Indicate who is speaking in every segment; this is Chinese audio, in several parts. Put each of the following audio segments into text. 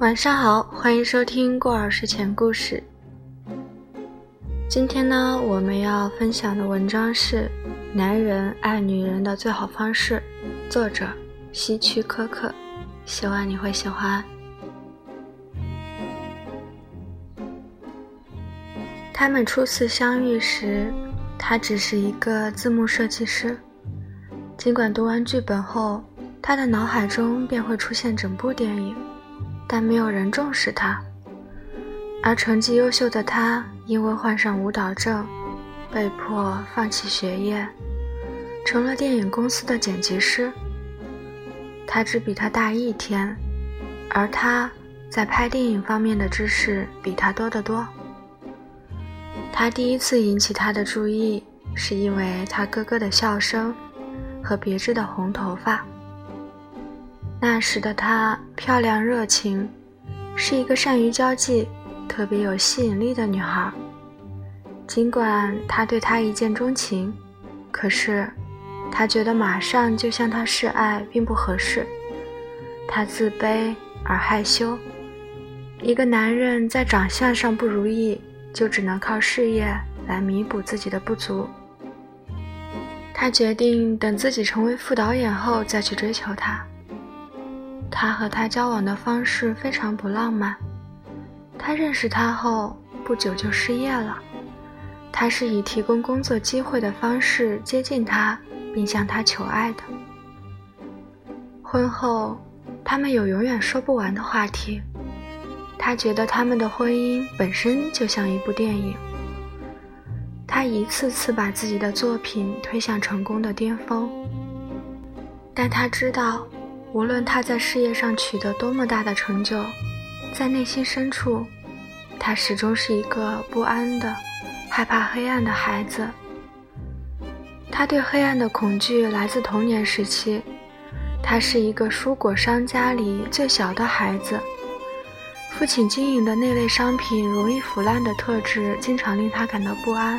Speaker 1: 晚上好，欢迎收听过儿睡前故事。今天呢，我们要分享的文章是《男人爱女人的最好方式》，作者希区柯克。希望你会喜欢。他们初次相遇时，他只是一个字幕设计师。尽管读完剧本后，他的脑海中便会出现整部电影。但没有人重视他，而成绩优秀的他因为患上舞蹈症，被迫放弃学业，成了电影公司的剪辑师。他只比他大一天，而他在拍电影方面的知识比他多得多。他第一次引起他的注意，是因为他哥哥的笑声和别致的红头发。那时的她漂亮热情，是一个善于交际、特别有吸引力的女孩。尽管他对她一见钟情，可是他觉得马上就向她示爱并不合适。他自卑而害羞。一个男人在长相上不如意，就只能靠事业来弥补自己的不足。他决定等自己成为副导演后再去追求她。他和她交往的方式非常不浪漫。他认识她后不久就失业了。他是以提供工作机会的方式接近她，并向她求爱的。婚后，他们有永远说不完的话题。他觉得他们的婚姻本身就像一部电影。他一次次把自己的作品推向成功的巅峰，但他知道。无论他在事业上取得多么大的成就，在内心深处，他始终是一个不安的、害怕黑暗的孩子。他对黑暗的恐惧来自童年时期。他是一个蔬果商家里最小的孩子，父亲经营的那类商品容易腐烂的特质经常令他感到不安。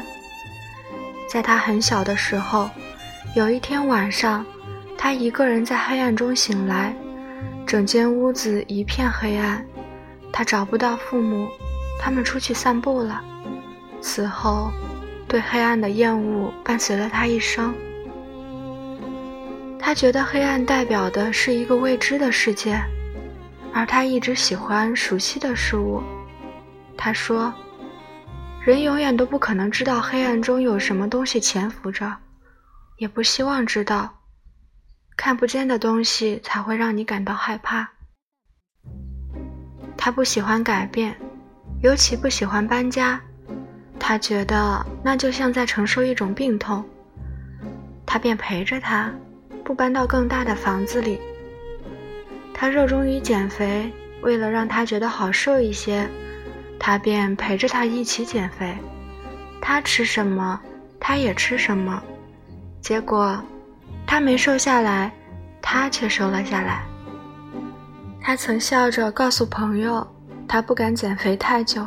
Speaker 1: 在他很小的时候，有一天晚上。他一个人在黑暗中醒来，整间屋子一片黑暗。他找不到父母，他们出去散步了。此后，对黑暗的厌恶伴随了他一生。他觉得黑暗代表的是一个未知的世界，而他一直喜欢熟悉的事物。他说：“人永远都不可能知道黑暗中有什么东西潜伏着，也不希望知道。”看不见的东西才会让你感到害怕。他不喜欢改变，尤其不喜欢搬家。他觉得那就像在承受一种病痛。他便陪着他，不搬到更大的房子里。他热衷于减肥，为了让他觉得好受一些，他便陪着他一起减肥。他吃什么，他也吃什么。结果。他没瘦下来，他却瘦了下来。他曾笑着告诉朋友，他不敢减肥太久，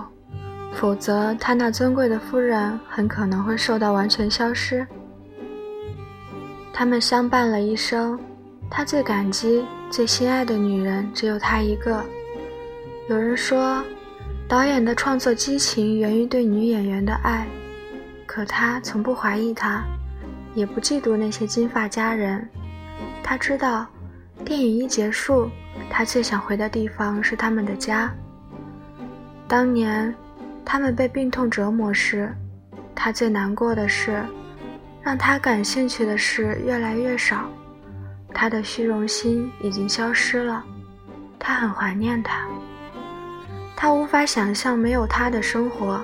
Speaker 1: 否则他那尊贵的夫人很可能会瘦到完全消失。他们相伴了一生，他最感激、最心爱的女人只有他一个。有人说，导演的创作激情源于对女演员的爱，可他从不怀疑她。也不嫉妒那些金发佳人，他知道，电影一结束，他最想回的地方是他们的家。当年，他们被病痛折磨时，他最难过的是，让他感兴趣的事越来越少，他的虚荣心已经消失了，他很怀念他。他无法想象没有他的生活，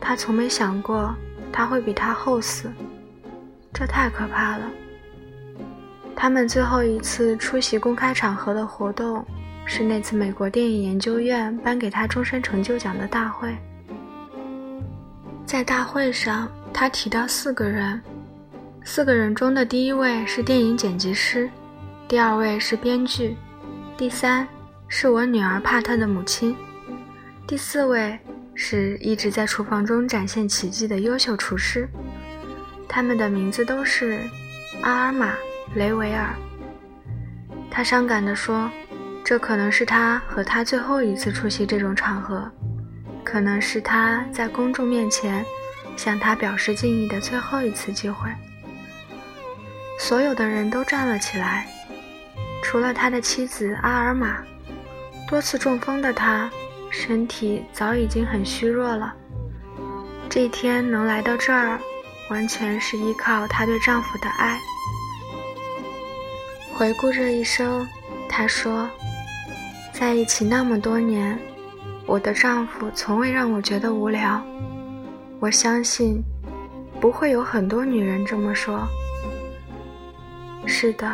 Speaker 1: 他从没想过他会比他后死。这太可怕了。他们最后一次出席公开场合的活动，是那次美国电影研究院颁给他终身成就奖的大会。在大会上，他提到四个人，四个人中的第一位是电影剪辑师，第二位是编剧，第三是我女儿帕特的母亲，第四位是一直在厨房中展现奇迹的优秀厨师。他们的名字都是阿尔玛·雷维尔。他伤感地说：“这可能是他和他最后一次出席这种场合，可能是他在公众面前向他表示敬意的最后一次机会。所有的人都站了起来，除了他的妻子阿尔玛。多次中风的他，身体早已经很虚弱了。这一天能来到这儿，完全是依靠她对丈夫的爱。回顾这一生，她说：“在一起那么多年，我的丈夫从未让我觉得无聊。我相信，不会有很多女人这么说。是的，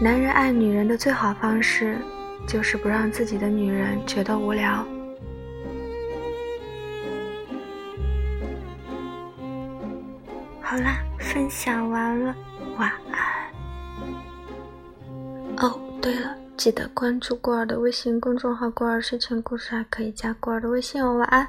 Speaker 1: 男人爱女人的最好方式。”就是不让自己的女人觉得无聊。好啦，分享完了，晚安。哦，对了，记得关注过儿的微信公众号“过儿睡前故事”，还可以加过儿的微信哦。晚安。